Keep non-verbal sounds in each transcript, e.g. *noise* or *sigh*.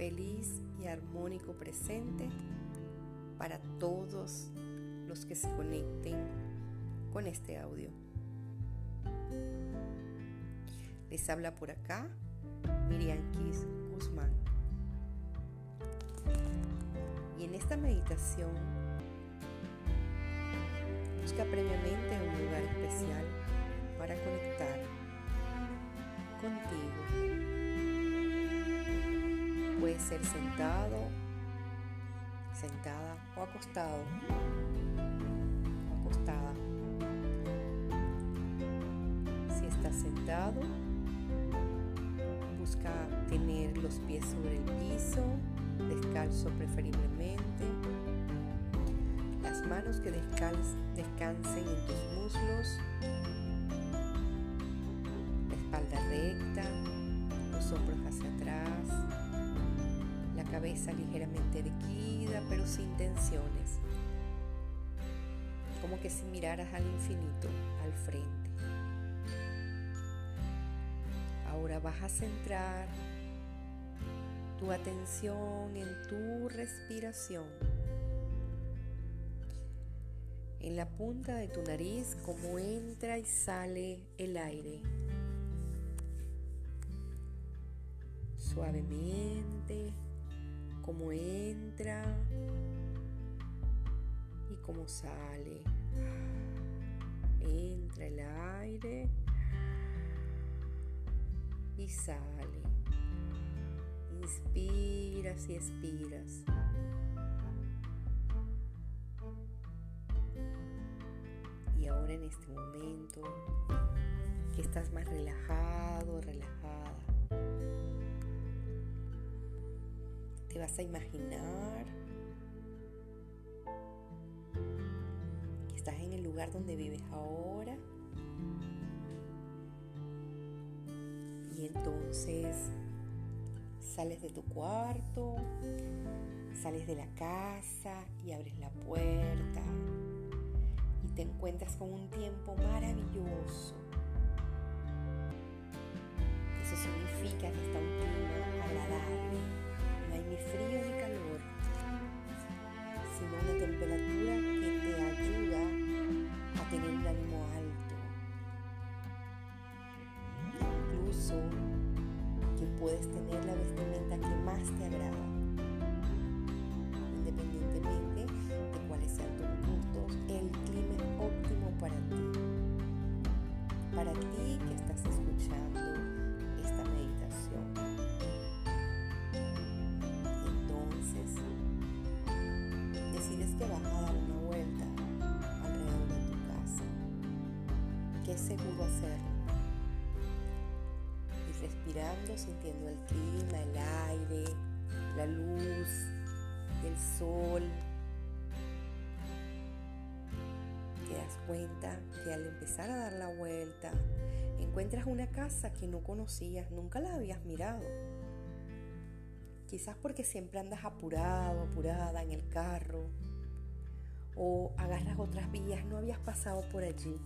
feliz y armónico presente para todos los que se conecten con este audio. Les habla por acá Miriam Kiss Guzmán. Y en esta meditación busca previamente un lugar especial para conectar contigo. Puede ser sentado, sentada o acostado acostada. Si estás sentado, busca tener los pies sobre el piso, descalzo preferiblemente, las manos que descansen en tus muslos, la espalda recta, los hombros hacia atrás, la cabeza ligeramente erguida pero sin tensiones, como que si miraras al infinito, al frente. Ahora vas a centrar tu atención en tu respiración. En la punta de tu nariz, como entra y sale el aire. Suavemente, como entra y como sale. Entra el aire y sale. Inspiras y expiras. Y ahora en este momento que estás más relajado, relajada, te vas a imaginar que estás en el lugar donde vives ahora Y entonces sales de tu cuarto, sales de la casa y abres la puerta y te encuentras con un tiempo maravilloso. Eso significa que está un clima agradable, ni frío ni calor, sino una temperatura que te ayuda a tener un ánimo alto. Que puedes tener la vestimenta Seguro hacerlo respirando, sintiendo el clima, el aire, la luz, el sol. Te das cuenta que al empezar a dar la vuelta, encuentras una casa que no conocías, nunca la habías mirado. Quizás porque siempre andas apurado, apurada en el carro, o agarras otras vías, no habías pasado por allí.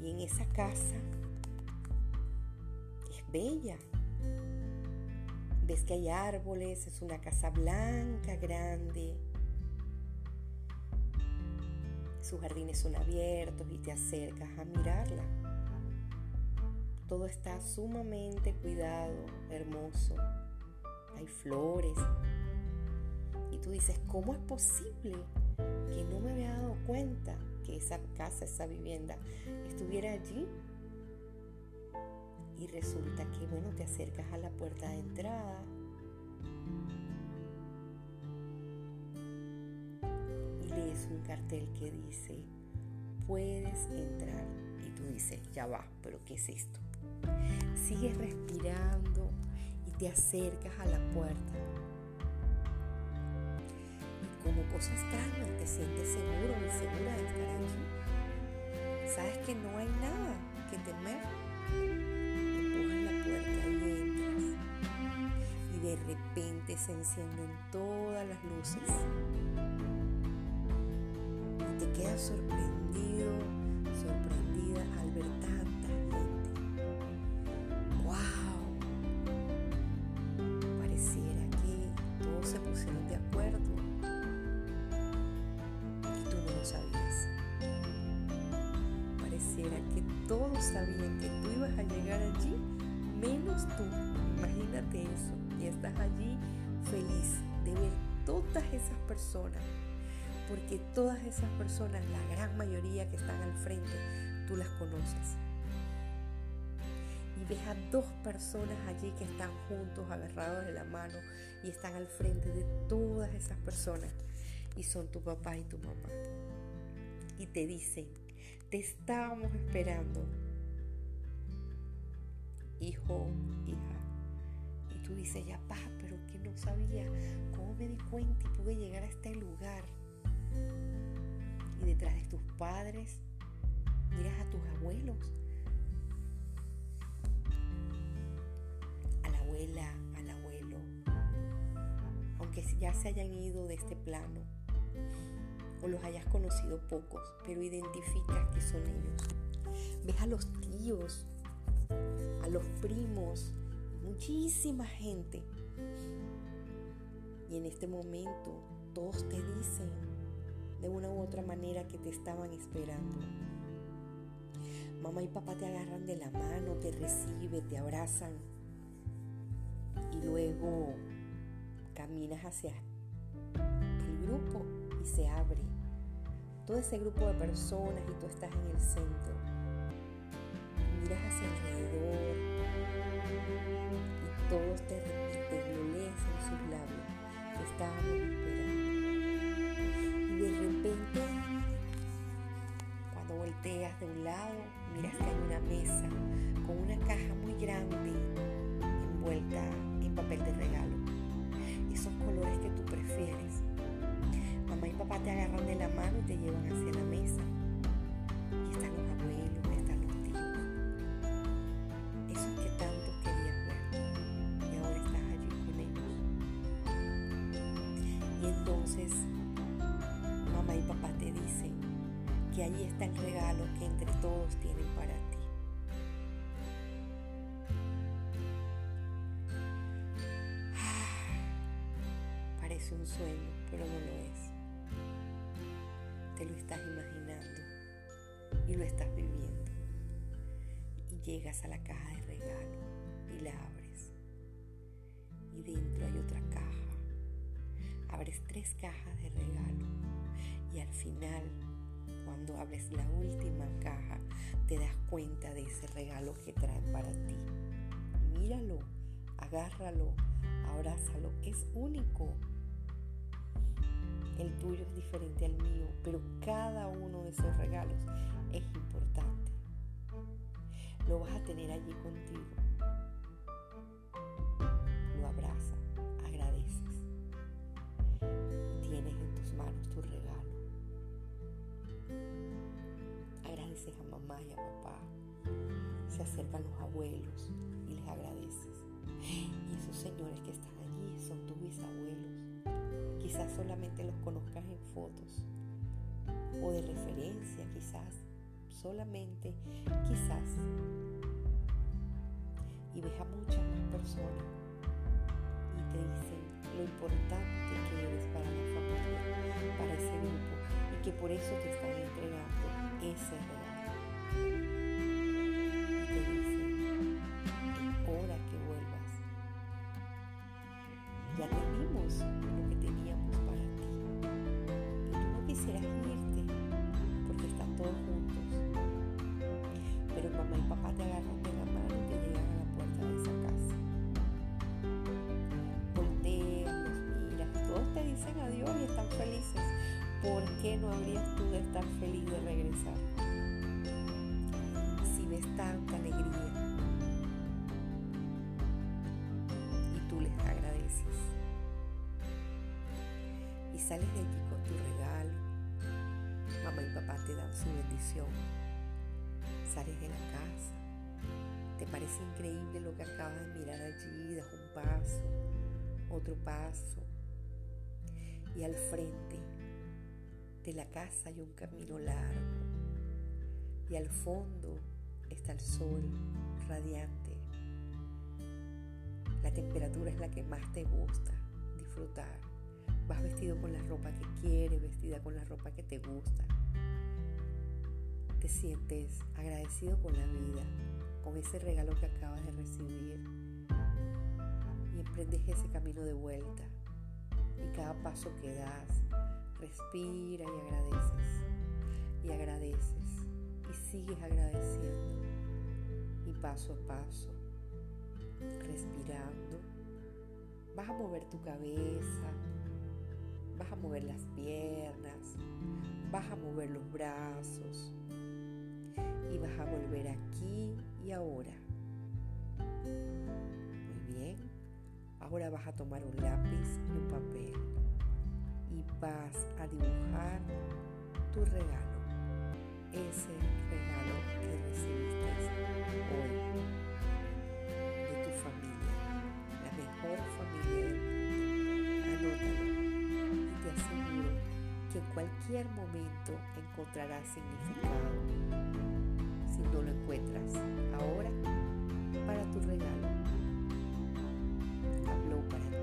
Y en esa casa bella. Ves que hay árboles, es una casa blanca, grande. Sus jardines son abiertos y te acercas a mirarla. Todo está sumamente cuidado, hermoso. Hay flores. Y tú dices, ¿cómo es posible que no me había dado cuenta que esa casa, esa vivienda estuviera allí? y resulta que, bueno, te acercas a la puerta de entrada y lees un cartel que dice, puedes entrar. Y tú dices, ya va, pero ¿qué es esto? Sigues respirando y te acercas a la puerta. Y como cosa extraña, te sientes seguro y segura de estar allí. Sabes que no hay nada que temer. De repente se encienden todas las luces. Y te quedas sorprendido, sorprendida al ver tanta todos sabían que tú ibas a llegar allí, menos tú. Imagínate eso. Y estás allí feliz de ver todas esas personas. Porque todas esas personas, la gran mayoría que están al frente, tú las conoces. Y ves a dos personas allí que están juntos, agarrados de la mano y están al frente de todas esas personas. Y son tu papá y tu mamá. Y te dicen, te estábamos esperando. Hijo, hija. Y tú dices, ya pa, pero que no sabía cómo me di cuenta y pude llegar a este lugar. Y detrás de tus padres, miras a tus abuelos, a la abuela, al abuelo, aunque ya se hayan ido de este plano o los hayas conocido pocos, pero identificas que son ellos. Ves a los tíos, a los primos, muchísima gente. Y en este momento todos te dicen de una u otra manera que te estaban esperando. Mamá y papá te agarran de la mano, te reciben, te abrazan y luego caminas hacia el grupo y se abre todo ese grupo de personas y tú estás en el centro. Miras hacia alrededor y te llevan hacia la mesa. Y están los abuelos, están los tíos. Esos que tanto querías ver. Y ahora estás allí con ellos. Y entonces mamá y papá te dicen que allí está el regalo que entre todos tienen para ti. Parece un sueño, pero no lo es te lo estás imaginando y lo estás viviendo. Y llegas a la caja de regalo y la abres. Y dentro hay otra caja. Abres tres cajas de regalo y al final, cuando abres la última caja, te das cuenta de ese regalo que traen para ti. Míralo, agárralo, abrázalo, es único el tuyo es diferente al mío, pero cada uno de esos regalos es importante. Lo vas a tener allí contigo. Lo abrazas, agradeces. Tienes en tus manos tu regalo. Agradeces a mamá y a papá. Se acercan los abuelos y les agradeces. *gasps* Y esos señores que están allí son tus bisabuelos Quizás solamente los conozcas en fotos o de referencia, quizás, solamente, quizás. Y ves a muchas más personas y te dicen lo importante que eres para la familia, para ese grupo y que por eso te están entregando ese regalo. Todos te dicen adiós y están felices. ¿Por qué no habrías tú de estar feliz de regresar? Si ves tanta alegría y tú les agradeces y sales de allí con tu regalo. Mamá y papá te dan su bendición. Sales de la casa. Te parece increíble lo que acabas de mirar allí. Das un paso, otro paso. Y al frente de la casa hay un camino largo. Y al fondo está el sol radiante. La temperatura es la que más te gusta disfrutar. Vas vestido con la ropa que quieres, vestida con la ropa que te gusta. te sientes agradecido con la vida, con ese regalo que acabas de recibir y emprendes ese camino de vuelta. Y cada paso que das, respira y agradeces, y agradeces, y sigues agradeciendo. Y paso a paso, respirando, vas a mover tu cabeza, vas a mover las piernas, vas a mover los brazos y vas a volver aquí y ahora. Muy bien, Ahora vas a tomar un lápiz y un papel y vas a dibujar tu regalo, ese regalo que recibiste hoy de tu familia, la mejor familia del mundo. Anótalo y te aseguro que en cualquier momento encontrarás significado. Si no lo encuentras ahora, para tu regalo of nobody.